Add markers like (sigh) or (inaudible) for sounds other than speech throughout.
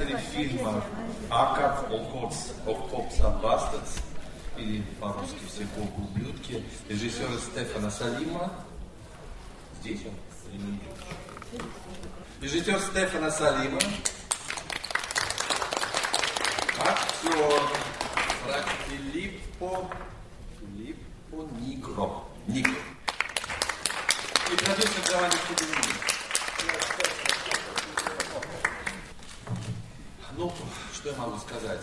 создатели фильма «Аков of Cops Bastards» или по-русски «Все копы ублюдки» режиссера Стефана Салима. Здесь он? Режиссер Стефана Салима. Актер Филиппо, Филиппо Нигро. Нигро. И продюсер Giovanni Федерини. Ну, что я могу сказать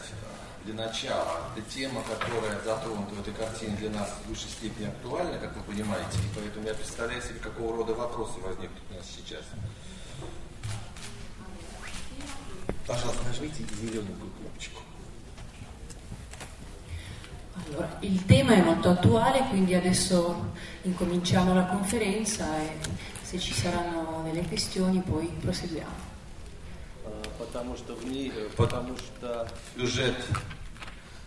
для начала? Это тема, которая затронута в этой картине для нас в высшей степени актуальна, как вы понимаете, и поэтому я представляю себе, какого рода вопросы возникнут у нас сейчас. Пожалуйста, нажмите зеленую кнопочку. Allora, il tema è molto attuale, quindi adesso incominciamo la conferenza e se ci saranno delle questioni poi proseguiamo. Потому что в ней, потому что сюжет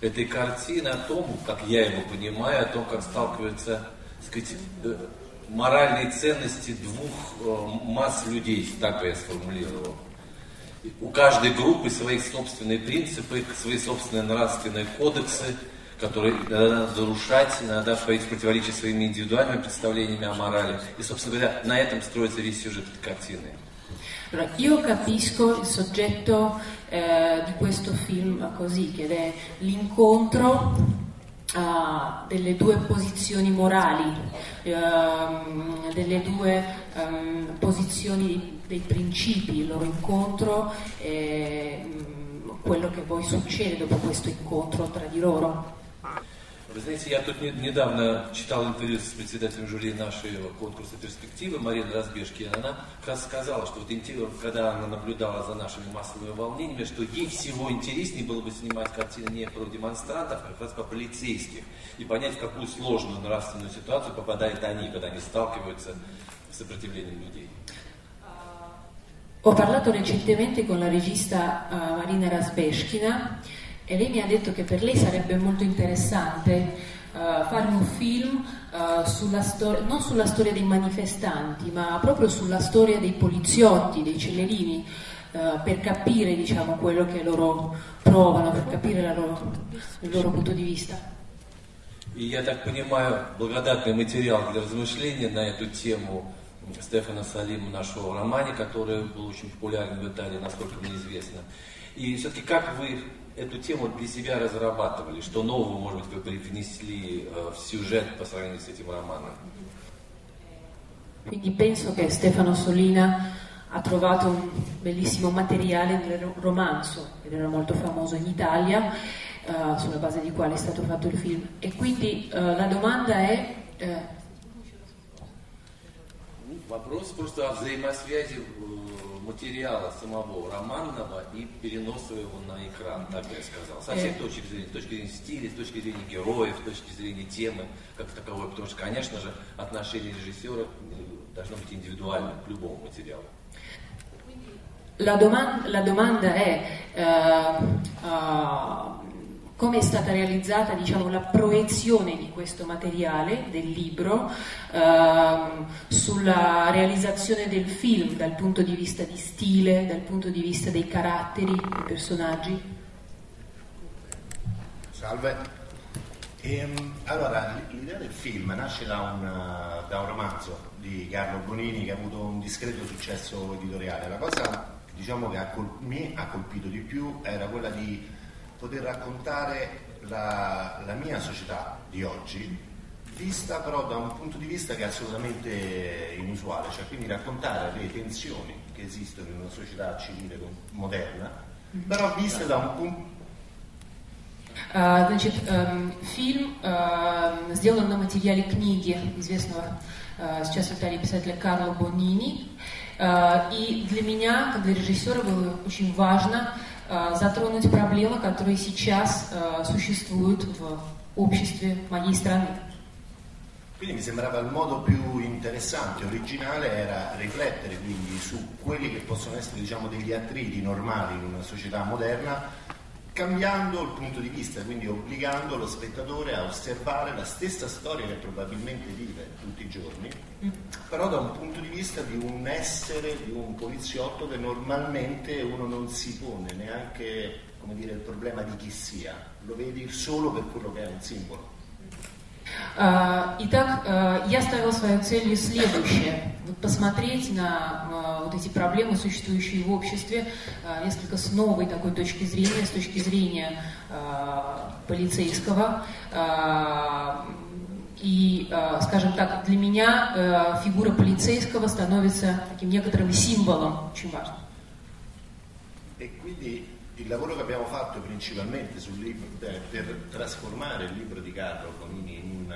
этой картины о том, как я его понимаю, о том, как сталкиваются, сказать, э, моральные ценности двух э, масс людей, так я сформулировал. У каждой группы свои собственные принципы, свои собственные нравственные кодексы, которые надо нарушать, иногда входить в противоречие своими индивидуальными представлениями о морали. И, собственно говоря, на этом строится весь сюжет этой картины. Allora, io capisco il soggetto eh, di questo film così, che è l'incontro uh, delle due posizioni morali, uh, delle due um, posizioni dei principi, il loro incontro e um, quello che poi succede dopo questo incontro tra di loro. Вы знаете, я тут не, недавно читал интервью с председателем жюри нашего конкурса «Перспективы» Мариной Разбежки, и она как раз сказала, что вот когда она наблюдала за нашими массовыми волнениями, что ей всего интереснее было бы снимать картины не про демонстрантов, а как раз про полицейских, и понять, в какую сложную нравственную ситуацию попадают они, когда они сталкиваются с сопротивлением людей. Ho parlato recentemente con la regista uh, Marina Rasbeshkina e lei mi ha detto che per lei sarebbe molto interessante uh, fare un film uh, sulla stor- non sulla storia dei manifestanti, ma proprio sulla storia dei poliziotti, dei cellerini, uh, per capire diciamo, quello che loro provano, per capire loro, il loro punto di vista. И я так понимаю, благодатный материал для размышления на эту тему Стефана Салима, нашего романе, который был очень популярен в Италии, насколько мне известно. И все-таки как вы эту тему для себя разрабатывали? Что нового, может быть, вы привнесли э, в сюжет по сравнению с этим романом? Quindi penso che Stefano Solina ha trovato un bellissimo materiale nel romanzo, ed era molto famoso in Italia, uh, sulla base di quale è stato fatto il film. E quindi uh, la domanda è... Uh, Вопрос просто о взаимосвязи материала самого романного и переноса его на экран, так я сказал. Со всех точек зрения, с точки зрения стиля, с точки зрения героев, с точки зрения темы как таковой, потому что, конечно же, отношение режиссера должно быть индивидуальным к любому материалу. La, domanda, la domanda è uh, uh, come è stata realizzata diciamo, la proiezione di questo materiale, del libro, ehm, sulla realizzazione del film dal punto di vista di stile, dal punto di vista dei caratteri, dei personaggi. Salve. Ehm, allora, l'idea del film nasce da un, da un, romanzo di Carlo Bonini che ha avuto un discreto successo editoriale. La cosa diciamo, che a col- me ha colpito di più era quella di poter raccontare la, la mia società di oggi, vista però da un punto di vista che è assolutamente inusuale, cioè quindi raccontare le tensioni che esistono in una società civile moderna, però viste da un punto Uh, значит, um, фильм uh, сделан на материале книги известного uh, сейчас в Италии писателя Карло Бонини. И для меня, как для режиссера, было очень важно затронуть проблемы, которые сейчас существуют в обществе моей страны. Quindi mi sembrava il modo più interessante, originale, era riflettere quindi su quelli che possono essere diciamo, degli attriti normali in una società moderna, cambiando il punto di vista, quindi obbligando lo spettatore a osservare la stessa storia che probabilmente vive tutti i giorni, però da un punto di vista di un essere, di un poliziotto che normalmente uno non si pone neanche come dire, il problema di chi sia, lo vedi solo per quello che è un simbolo. Итак, я ставила своей целью следующее. Посмотреть на вот эти проблемы, существующие в обществе, несколько с новой такой точки зрения, с точки зрения полицейского. И, скажем так, для меня фигура полицейского становится таким некоторым символом, очень важным. E quindi il lavoro che abbiamo fatto principalmente sul libro, per trasformare il libro di Carlo Conini in un,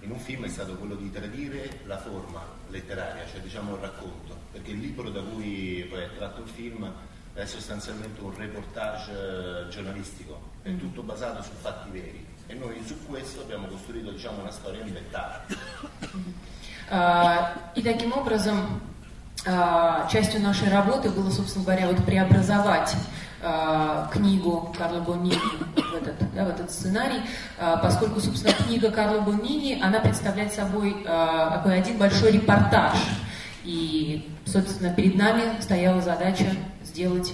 in un, film è stato quello di tradire la forma letteraria, cioè diciamo il racconto, perché il libro da cui poi è tratto il film è sostanzialmente un reportage eh, giornalistico, è mm. tutto basato su fatti veri e noi su questo abbiamo costruito diciamo, una storia inventata. Uh, и таким образом uh, частью нашей работы было, собственно говоря, вот преобразовать э, книгу Карла Бонини в этот, да, в этот сценарий, э, поскольку, собственно, книга Карла Бонини, она представляет собой э, такой один большой репортаж. И, собственно, perед нами стояла задача сделать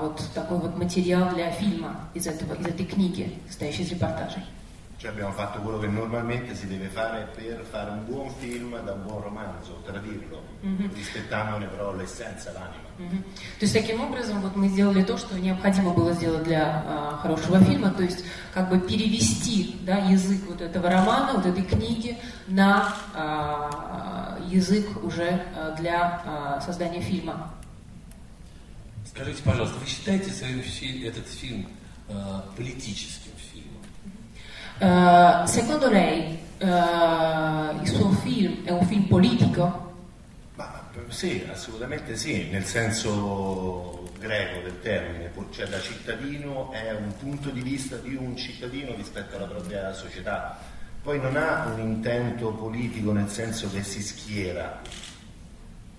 вот такой вот материал для фильма из, этого, из этой книги, состоящей из репортажей. Cioè abbiamo fatto quello che normalmente si deve fare per fare un buon film da un buon romanzo, tradirlo, mm-hmm. rispettandone però l'essenza, l'anima. Mm-hmm. То есть таким образом вот мы сделали то, что необходимо было сделать для а, хорошего фильма, то есть как бы перевести да, язык вот этого романа, вот этой книги на а, язык уже а, для а, создания фильма. Скажите, пожалуйста, вы считаете этот фильм а, политическим? Uh, secondo lei uh, il suo film è un film politico? Ma, sì, assolutamente sì, nel senso greco del termine, cioè da cittadino è un punto di vista di un cittadino rispetto alla propria società. Poi non ha un intento politico nel senso che si schiera,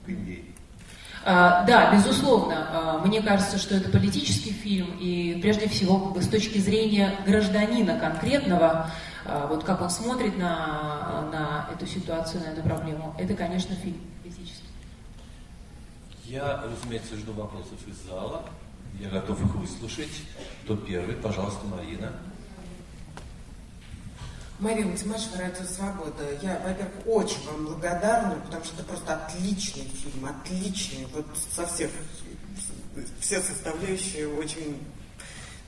quindi да, безусловно, а, мне кажется, что это политический фильм, и прежде всего с точки зрения гражданина конкретного, а, вот как он смотрит на, на эту ситуацию, на эту проблему, это, конечно, фильм политический. Я, разумеется, жду вопросов из зала. Я готов их выслушать. Кто первый? Пожалуйста, Марина. Марина Тимашева, Радио Свобода. Я, во-первых, очень вам благодарна, потому что это просто отличный фильм, отличный. Вот со всех, все составляющие очень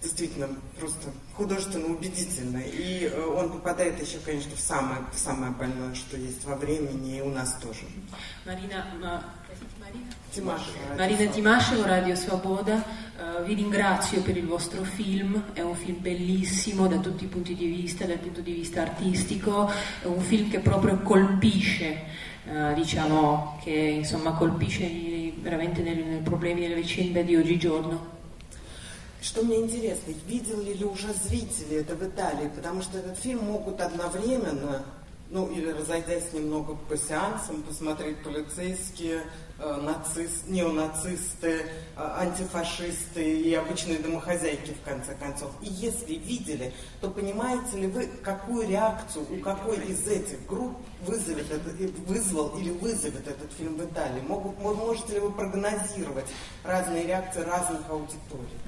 действительно просто художественно убедительно. И э, он попадает еще, конечно, в самое, в самое больное, что есть во времени, и у нас тоже. Марина, Marina Timascevo, Radio Svoboda, uh, vi ringrazio per il vostro film, è un film bellissimo da tutti i punti di vista, dal punto di vista artistico, è un film che proprio colpisce, uh, diciamo, che insomma colpisce veramente nei, nei problemi delle vicende di oggigiorno. Что мне интересно, видели ли уже зрители это в Италии? Потому что этот фильм могут одновременно ну или разойдясь немного по сеансам, посмотреть полицейские, э, нацист, неонацисты, э, антифашисты и обычные домохозяйки в конце концов. И если видели, то понимаете ли вы, какую реакцию у какой из этих групп вызовет это, вызвал или вызовет этот фильм в Италии? Могут, можете ли вы прогнозировать разные реакции разных аудиторий?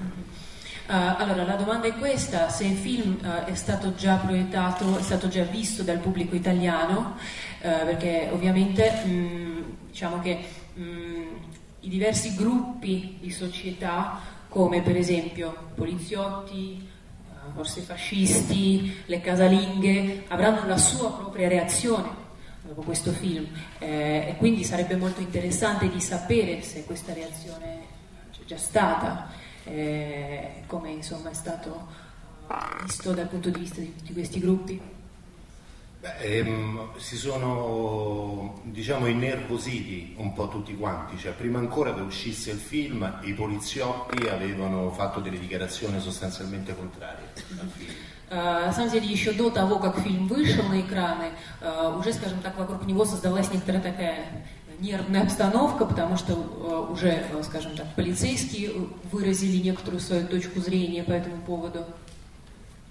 Uh, allora, la domanda è questa, se il film uh, è stato già proiettato, è stato già visto dal pubblico italiano, uh, perché ovviamente mh, mm, diciamo che mh, mm, i diversi gruppi di società, come per esempio poliziotti, forse fascisti, le casalinghe, avranno la sua propria reazione dopo questo film. Eh, e quindi sarebbe molto interessante di sapere se questa reazione c'è già stata eh, come insomma è stato visto dal punto di vista di tutti questi gruppi? Beh, ehm, si sono diciamo innervositi un po' tutti quanti, cioè, prima ancora che uscisse il film i poliziotti avevano fatto delle dichiarazioni sostanzialmente contrarie al film. На самом деле, еще до того, как фильм вышел на экраны, уже, скажем так, вокруг него создалась некоторая такая нервная обстановка, потому что э, уже, э, скажем так, полицейские выразили некоторую свою точку зрения по этому поводу.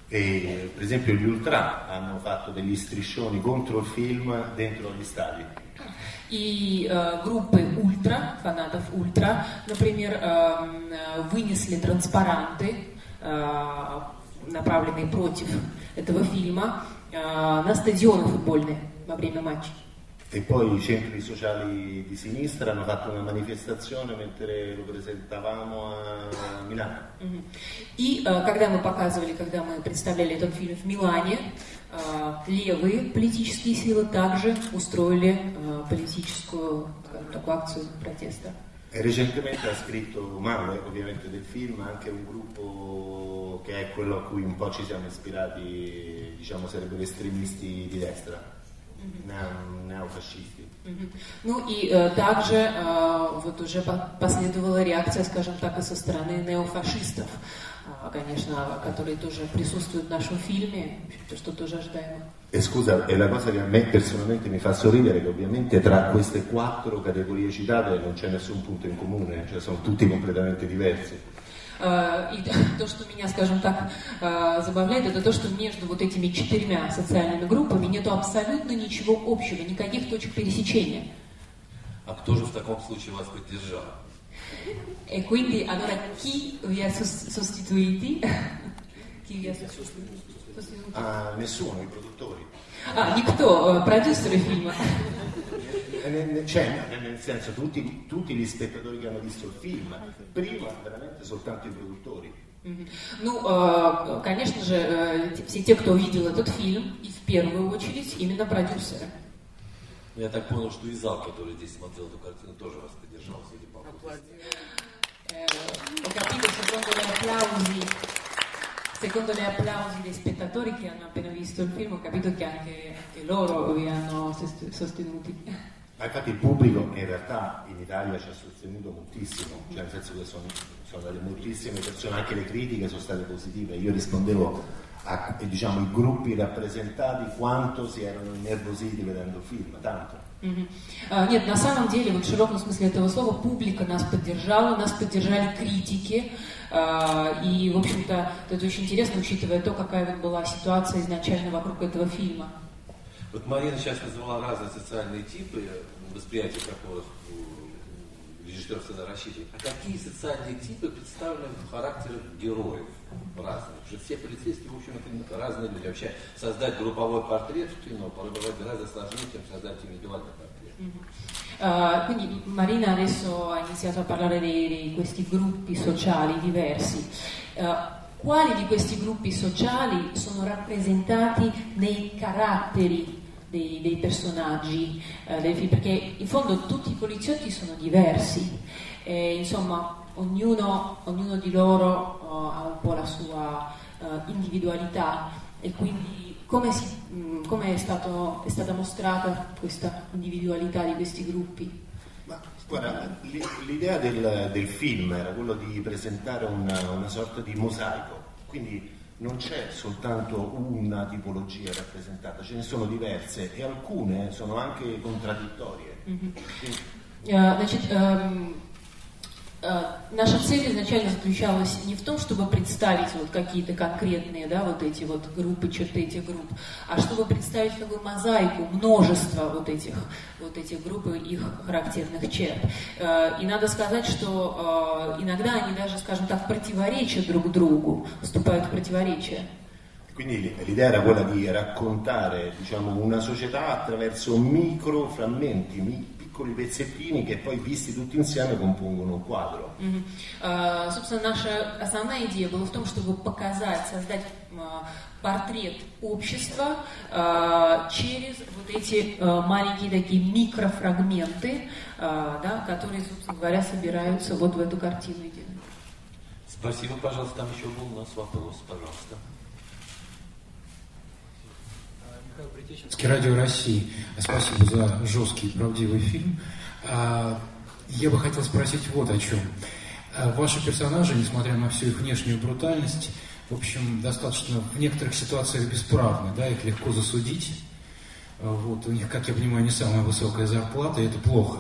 E, per esempio gli Ultra hanno fatto degli striscioni contro il film dentro gli stadi. И э, группы ультра, фанатов ультра, например, э, вынесли транспаранты, э, направленные против этого фильма, э, на стадионы футбольные во время матча. E poi i centri sociali di sinistra hanno fatto una manifestazione mentre lo presentavamo a Milano. И э, когда мы показывали, когда мы представляли этот фильм в Милане, э, левые политические силы также устроили э, политическую такую акцию протеста. E recentemente ha scritto Manuel, ovviamente del film, anche un gruppo che è quello a cui un po' ci siamo ispirati, diciamo sarebbero estremisti di destra неофашисты. Ну и э, также э, вот уже последовала реакция, скажем так, и со стороны неофашистов, э, конечно, которые тоже присутствуют в нашем фильме, что тоже ожидаемо. E scusa, è la cosa che a me personalmente mi fa sorridere che ovviamente tra queste quattro categorie citate non c'è nessun punto in comune, cioè sono tutti completamente diversi. Э, и (laughs) то, что меня, скажем так, э, забавляет, это то, что между вот этими четырьмя социальными группами нет абсолютно ничего общего, никаких точек пересечения. А кто же в таком случае вас поддержал? E quindi allora chi vi ha sostituiti? (laughs) chi vi ha sostituiti? Ah, nessuno, i produttori. Ah, никто, продюсеры фильма. (laughs) Cioè, nel senso, tutti, tutti, gli spettatori che hanno visto il film, prima veramente soltanto i produttori. Ну, конечно же, все те, кто увидел этот фильм, и в первую очередь именно продюсеры. Я так понял, что и зал, который здесь смотрел эту картину, тоже вас поддержал, судя по secondo gli applausi dei spettatori che hanno appena visto il film, ho capito che anche, anche loro vi hanno sostenuti. Infatti il pubblico in realtà in Italia ci ha sostenuto moltissimo, cioè nel senso che sono, sono state moltissime persone, anche le critiche sono state positive. Io rispondevo a diciamo, gruppi rappresentati quanto si erano innervositi vedendo il film, tanto. Mm-hmm. Uh, нет, на самом деле, вот в широком смысле этого слова, публика нас поддержала, нас поддержали критики, uh, и, в общем-то, это очень интересно, учитывая то, какая вот была ситуация изначально вокруг этого фильма. Вот Марина сейчас назвала разные социальные типы, восприятия которых режиссер всегда рассчитывает. А какие социальные типы представлены в характерах героев разных? Потому что все полицейские, в общем, это разные люди. Вообще создать групповой портрет в кино порой бывает гораздо сложнее, чем создать индивидуальный портрет. Uh, quindi Marina adesso ha iniziato a parlare di, di questi gruppi sociali diversi. Uh, quali di questi gruppi sociali sono rappresentati nei caratteri dei, dei personaggi eh, del film, perché in fondo tutti i poliziotti sono diversi, e, insomma ognuno, ognuno, di loro uh, ha un po' la sua uh, individualità e quindi come, si, mh, mm, come è, stato, è, stata mostrata questa individualità di questi gruppi? Guarda, l'idea del, del, film era quello di presentare una, una sorta di mosaico, quindi non c'è soltanto una tipologia rappresentata, ce ne sono diverse e alcune sono anche contraddittorie. Mm-hmm. Quindi... Uh, значит, um, Э, наша цель изначально заключалась не в том, чтобы представить вот какие-то конкретные, да, вот эти вот группы, черты этих групп, а чтобы представить как бы мозаику, множество вот этих, вот этих групп и их характерных черт. Э, и надо сказать, что э, иногда они даже, скажем так, противоречат друг другу, вступают в противоречия. Quindi l'idea era quella di raccontare diciamo, una società attraverso micro frammenti, piccoli pezzettini che poi visti tutti insieme compongono un quadro. Mm-hmm. Uh, собственно, наша основная идея была в том, чтобы показать, создать uh, портрет общества uh, через вот эти маленькие такие микрофрагменты, да, которые, собственно говоря, собираются вот в эту картину. Спасибо, пожалуйста. Там еще был у нас вопрос, пожалуйста. Радио России. Спасибо за жесткий правдивый фильм. А, я бы хотел спросить вот о чем. А, ваши персонажи, несмотря на всю их внешнюю брутальность, в общем, достаточно в некоторых ситуациях бесправны, да, их легко засудить. А, вот, у них, как я понимаю, не самая высокая зарплата, и это плохо.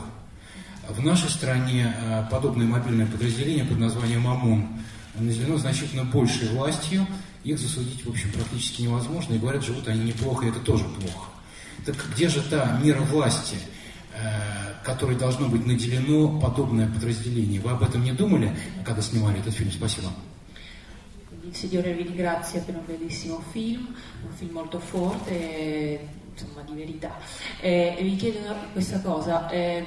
В нашей стране подобное мобильное подразделение под названием ОМОН наделено значительно большей властью. Их засудить, в общем, практически невозможно. И говорят, живут они неплохо, и это тоже плохо. Так где же та мера власти, которой должно быть наделено подобное подразделение? Вы об этом не думали, когда снимали этот фильм? Спасибо. il Signore vi ringrazia per un bellissimo film, un film molto forte, insomma di verità. E, e vi chiedo questa cosa, eh,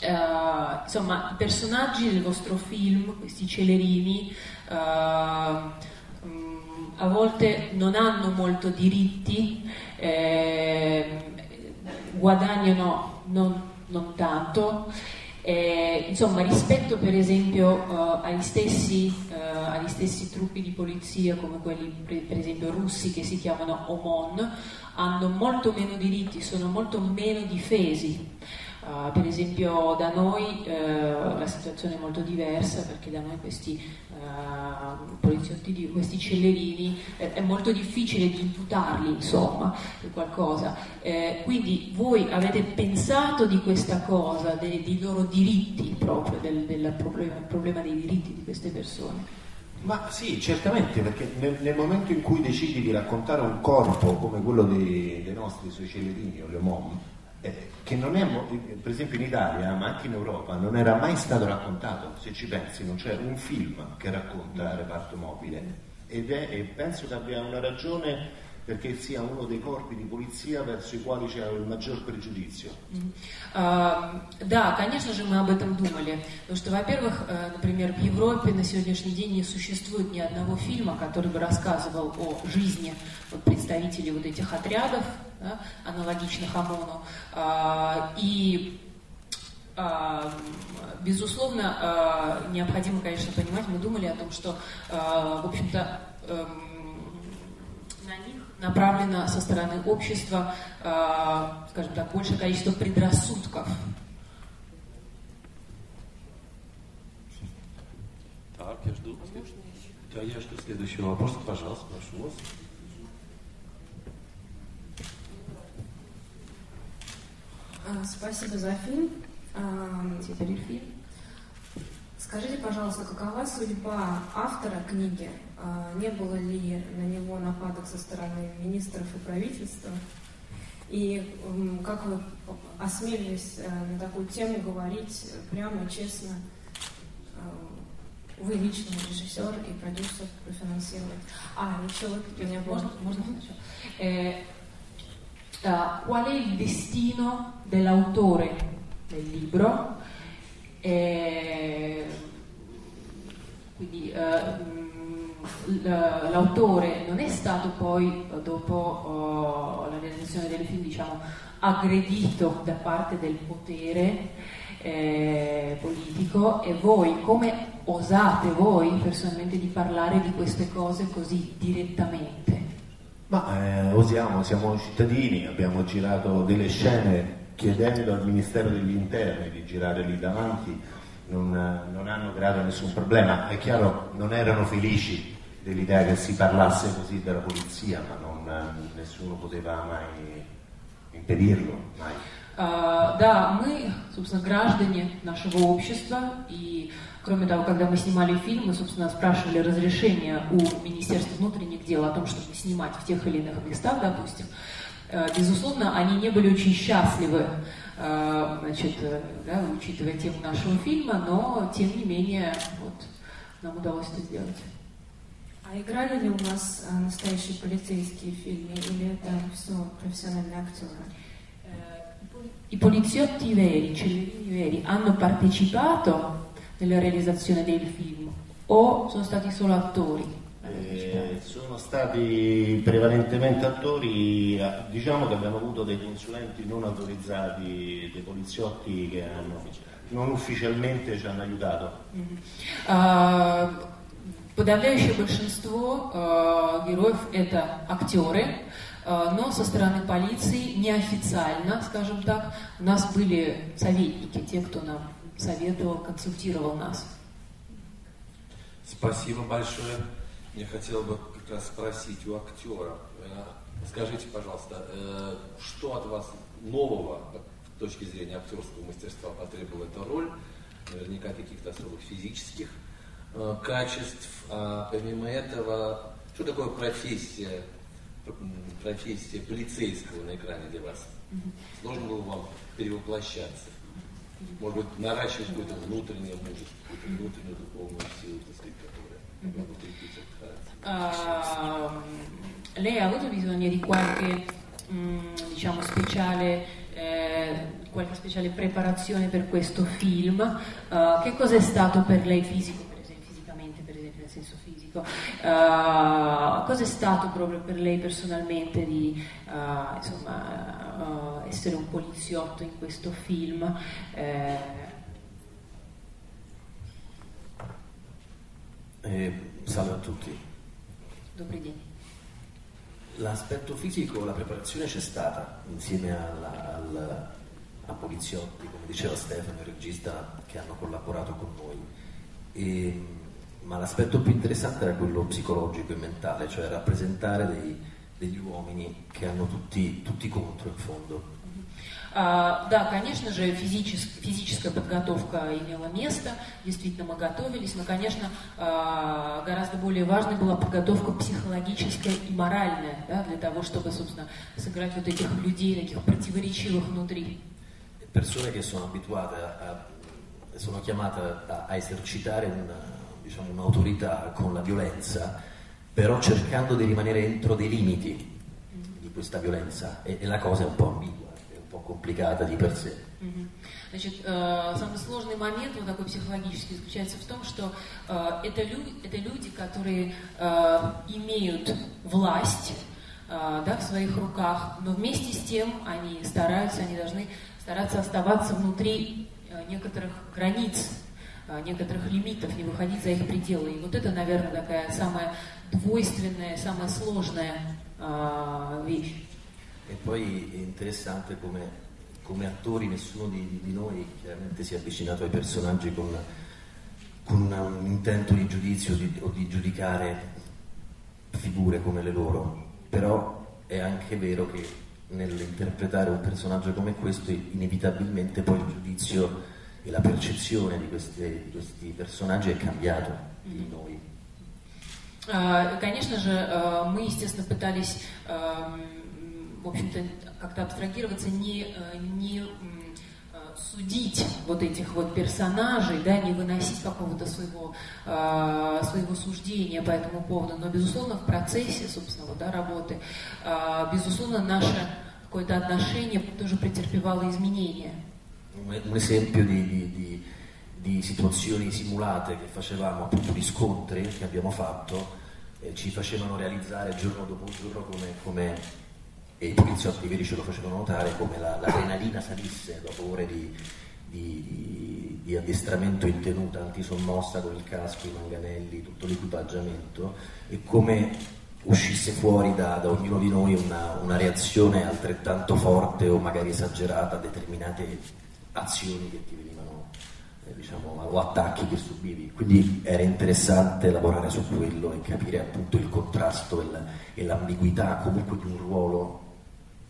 eh, insomma i personaggi del vostro film, questi celerini, eh, a volte non hanno molto diritti, eh, guadagnano non, non tanto. Eh, insomma, rispetto per esempio uh, agli, stessi, uh, agli, stessi, truppi di polizia come quelli per, esempio russi che si chiamano OMON, hanno molto meno diritti, sono molto meno difesi. Uh, per esempio da noi la situazione è molto diversa perché da noi questi uh, poliziotti, di, questi cellerini eh, è molto difficile di imputarli insomma per qualcosa. Eh, quindi voi avete pensato di questa cosa, dei, dei loro diritti proprio, del, del problema, problema dei diritti di queste persone? Ma sì, certamente, perché nel, nel, momento in cui decidi di raccontare un corpo come quello dei, dei nostri suoi cellerini o le mom, eh, che non è, per esempio in Italia, ma anche in Europa, non era mai stato raccontato, se ci pensi, non c'è un film che racconta il reparto mobile ed è, e penso che abbia una ragione perché sia uno dei corpi di полиция, verso i quali c'è il maggior pregiudizio. да, конечно же, мы об этом думали. Потому что, во-первых, э, например, в Европе на сегодняшний день не существует ни одного фильма, который бы рассказывал о жизни вот, представителей вот этих отрядов, да, аналогичных ОМОНу. А, и Безусловно, необходимо, конечно, понимать, мы думали о том, что, в общем-то, эм, направлено со стороны общества, скажем так, большее количество предрассудков. Так, я жду. Да, я жду следующего вопроса. Пожалуйста, прошу вас. Спасибо за фильм. А, Скажите, пожалуйста, какова судьба автора книги? А, не было ли на него нападок со стороны министров и правительства? И как вы осмелились э, на такую тему говорить прямо и честно? Вы лично режиссер и продюсер профинансировать. А, еще вот у меня можно, можно сначала. Uh, qual è il destino dell'autore del libro? Eh, quindi uh, l'autore non è stato poi, dopo oh, la realizzazione del film, diciamo, aggredito da parte del potere eh, politico e voi come osate voi personalmente di parlare di queste cose così direttamente? Ma eh, osiamo, siamo cittadini, abbiamo girato delle scene chiedendo al Ministero degli Interni di girare lì davanti, non, non hanno creato nessun problema. È chiaro, non erano felici dell'idea che si parlasse così della polizia, ma non, nessuno poteva mai impedirlo, mai. Uh, да, мы, собственно, граждане нашего общества, и, кроме того, когда мы снимали фильм, мы, собственно, спрашивали разрешение у Министерства внутренних дел о том, чтобы снимать в тех или иных местах, допустим. Uh, безусловно, они не были очень счастливы, uh, значит, да, учитывая тему нашего фильма, но, тем не менее, вот, нам удалось это сделать. А играли ли у вас а, настоящие полицейские в фильме или это все профессиональные актеры? I poliziotti veri, i cellerini veri, hanno partecipato nella realizzazione del film o sono stati solo attori? Eh, sono stati prevalentemente attori, diciamo che abbiamo avuto dei consulenti non autorizzati, dei poliziotti che hanno, non ufficialmente ci hanno aiutato. Mm-hmm. Uh, Подавляющее большинство э, героев это актеры, э, но со стороны полиции неофициально, скажем так, у нас были советники, те, кто нам советовал, консультировал нас. Спасибо большое. Я хотел бы как раз спросить у актера. Э, скажите, пожалуйста, э, что от вас нового точки зрения актерского мастерства потребовала эта роль, наверняка каких-то особых физических э, качеств. А помимо этого, что такое профессия, профессия полицейского на экране для вас? Сложно было вам перевоплощаться? Может быть, наращивать какое-то внутреннее mужество, какую-то внутреннюю духовную силу, так сказать, которая могла укрепить этот характер? Lei ha avuto bisogno di qualche diciamo speciale eh, qualche speciale preparazione per questo film. Uh, che cosa è stato per lei fisico, per esempio, fisicamente, per esempio, nel senso fisico? Uh, cosa è stato proprio per lei personalmente di uh, insomma, essere un poliziotto in questo film? Eh... Eh, salve a tutti. Dì. L'aspetto fisico, la preparazione c'è stata insieme alla, al, a poliziotti, come diceva Stefano, il regista, che hanno collaborato con noi. E, ma l'aspetto più interessante era quello psicologico e mentale, cioè rappresentare dei, degli uomini che hanno tutti, tutti contro in fondo. А, да, конечно же, физичес, физическая подготовка имела место, действительно мы готовились, но, конечно, а, гораздо более важной была подготовка психологическая и моральная, да, для того, чтобы, собственно, сыграть вот этих людей, таких противоречивых внутри. Persone che sono abituate a, sono chiamate a, a esercitare una, diciamo, un'autorità con la violenza, però cercando di rimanere entro dei limiti di questa violenza e, e la cosa è un po' ambigua. компlikата di per sé. Значит, э, самый сложный момент, вот такой психологический, заключается в том, что э, это, люди, это люди, которые э, имеют власть э, да, в своих руках, но вместе с тем они стараются, они должны стараться оставаться внутри некоторых границ, некоторых лимитов, не выходить за их пределы. И вот это, наверное, такая самая двойственная, самая сложная э, вещь. E poi è interessante come, come attori nessuno di, di, noi chiaramente si è avvicinato ai personaggi con, con un intento di giudizio di, o di giudicare figure come le loro, però è anche vero che nell'interpretare un personaggio come questo inevitabilmente poi il giudizio e la percezione di, queste, di questi personaggi è cambiato di noi. Конечно же, мы, естественно, пытались в общем-то, как-то абстрагироваться, не, э, не э, судить вот этих вот персонажей, да, не выносить какого-то своего, э, своего суждения по этому поводу. Но, безусловно, в процессе, собственно, вот, да, работы, э, безусловно, наше какое-то отношение тоже претерпевало изменения. Un esempio di, di, di, di situazioni simulate che facevamo, appunto di scontri che abbiamo fatto, eh, ci facevano realizzare giorno dopo giorno come, come e i poliziotti veri ce lo facevano notare come la, l'adrenalina salisse dopo ore di, addestramento in tenuta antisommossa con il casco, i manganelli, tutto l'equipaggiamento e come uscisse fuori da, da ognuno di noi una, una, reazione altrettanto forte o magari esagerata a determinate azioni che ti venivano, eh, diciamo, o attacchi che subivi. Quindi era interessante lavorare su quello e capire appunto il contrasto e l'ambiguità comunque di un ruolo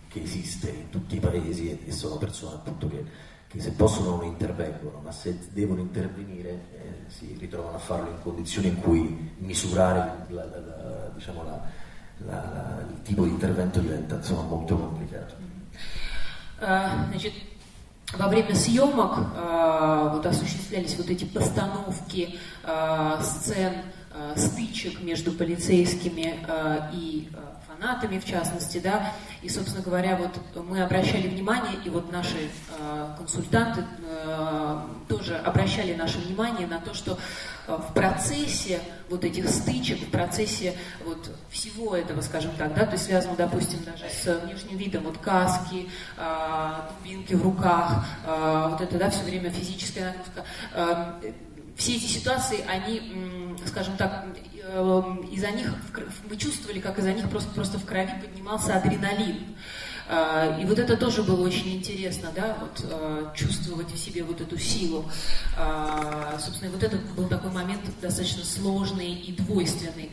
che esiste in tutti i paesi e, e sono persone appunto che, che, se possono non intervengono, ma se devono intervenire eh, si ritrovano a farlo in condizioni in cui misurare la, la, la, diciamo il tipo di intervento diventa insomma molto complicato. Uh, во время съемок uh, вот осуществлялись вот эти постановки uh, сцен стычек между полицейскими и фанатами, в частности, да, и, собственно говоря, вот мы обращали внимание, и вот наши э, консультанты э, тоже обращали наше внимание на то, что э, в процессе вот этих стычек, в процессе вот всего этого, скажем так, да, то есть связано, допустим, даже с внешним видом, вот каски, э, дубинки в руках, э, вот это, да, все время физическая нагрузка, э, все эти ситуации, они, скажем так, эм, из-за них, мы чувствовали, как из-за них просто, просто в крови поднимался адреналин. А, и вот это тоже было очень интересно, да, вот а, чувствовать в себе вот эту силу. А, собственно, вот этот был такой момент достаточно сложный и двойственный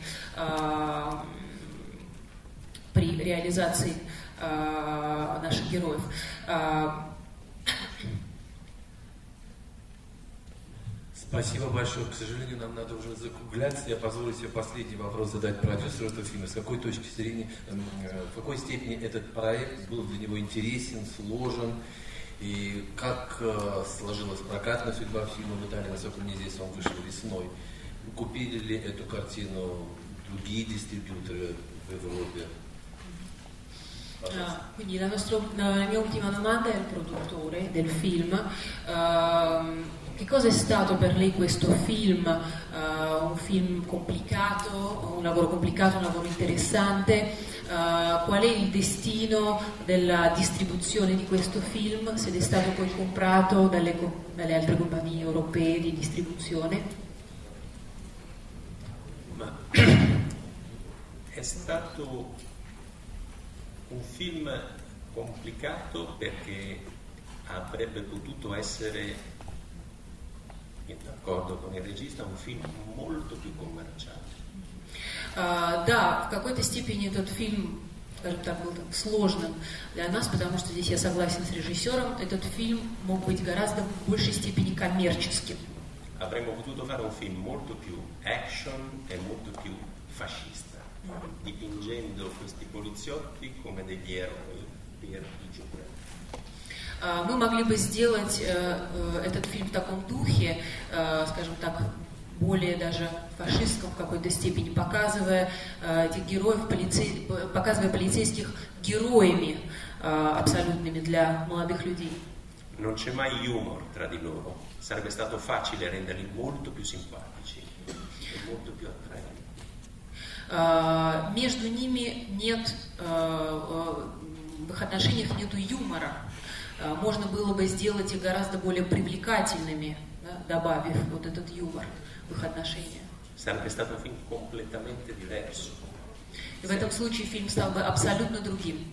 при реализации наших героев. Спасибо большое. К сожалению, нам надо уже закругляться. Я позволю себе последний вопрос задать продюсеру этого фильма. С какой точки зрения, эм, э, в какой степени этот проект был для него интересен, сложен, и как э, сложилась прокатная судьба фильма в Италии, насколько мне здесь он вышел весной. Купили ли эту картину другие дистрибьюторы в Европе? Ah, quindi la, nostro, la, mia ultima domanda è al produttore del film. Uh, che cosa è stato per lei questo film? Uh, un film complicato, un lavoro complicato, un lavoro interessante? Uh, qual è il destino della distribuzione di questo film? Se è stato poi comprato dalle, dalle altre compagnie europee di distribuzione? Ma è stato un film complicato perché avrebbe potuto essere d'accordo con il regista, un film molto più commerciale. Uh, да, в какой-то степени этот фильм, скажем так, был так, сложным для нас, потому что здесь я согласен с режиссером, этот фильм мог быть гораздо в большей степени коммерческим. Avremmo potuto fare un film molto più action e molto più fascista, dipingendo questi poliziotti come degli eroi per i giovani. А, мы могли бы сделать э, э, этот фильм в таком духе, э, скажем так, более даже фашистском в какой-то степени, показывая этих героев, полицей, показывая полицейских героями абсолютными для молодых людей. Non c'è mai humor tra di loro, sarebbe stato facile renderli molto più simpatici e molto più attraenti. Между ними нет, в их отношениях нету юмора, можно было бы сделать их гораздо более привлекательными, да, добавив вот этот юмор в их отношения. И в этом случае фильм стал бы абсолютно другим.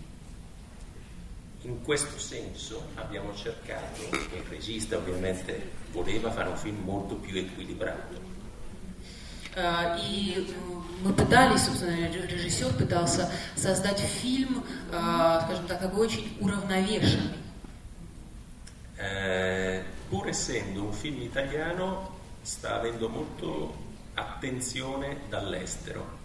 In questo senso abbiamo cercato, e il regista ovviamente voleva fare un film molto più equilibrato. Uh, и мы пытались, собственно, режиссер пытался создать фильм, uh, скажем так, очень уравновешенный. eh, pur essendo un film italiano, sta avendo molto attenzione dall'estero.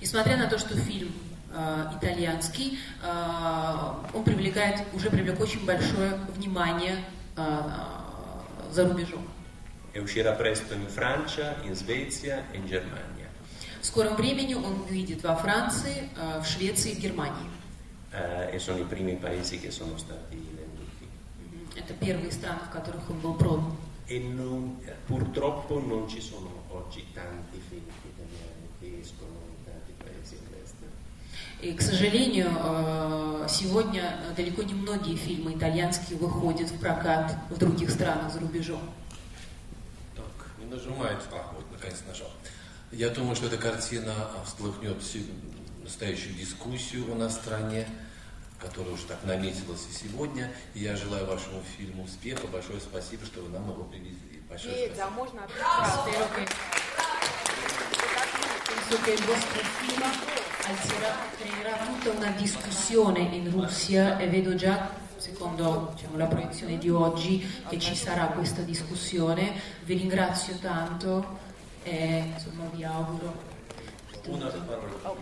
Несмотря на то, что фильм э, итальянский, э, он привлекает, уже привлек очень большое внимание э, за рубежом. E uscirà presto in Francia, in Svezia e in Germania. В скором времени он выйдет во Франции, в Швеции и в Германии. Uh, e sono i primi paesi che sono stati Это первые страны, в которых он был продан. E non, purtroppo non ci sono oggi tanti film italiani che escono in tanti paesi all'estero. И, к сожалению, э, сегодня далеко не многие фильмы итальянские выходят в прокат в других странах за рубежом. Так, не нажимает. А, вот, наконец нажал. Я думаю, что эта картина всколыхнет настоящую дискуссию у нас в стране которая уже так наметилась и сегодня. И я желаю вашему фильму успеха. Большое спасибо, что вы нам его привезли. Большое Федя, спасибо. а можно Penso che il vostro film alzerà, creerà tutta una discussione in Russia e vedo già, secondo diciamo, la proiezione di oggi, che ci sarà questa discussione. Vi ringrazio tanto e insomma vi auguro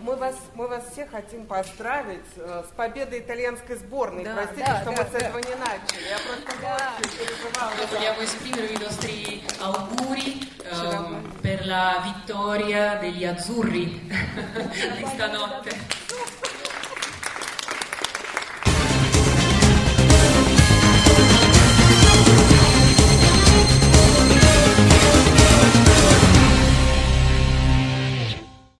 Мы вас, мы вас все хотим поздравить э, с победой итальянской сборной. Да, Простите, да, что да, мы да. с этого не начали. Я просто Да. переживала. Vogliamo esprimere i nostri auguri ehm, per la vittoria degli azzurri (laughs) di stanotte.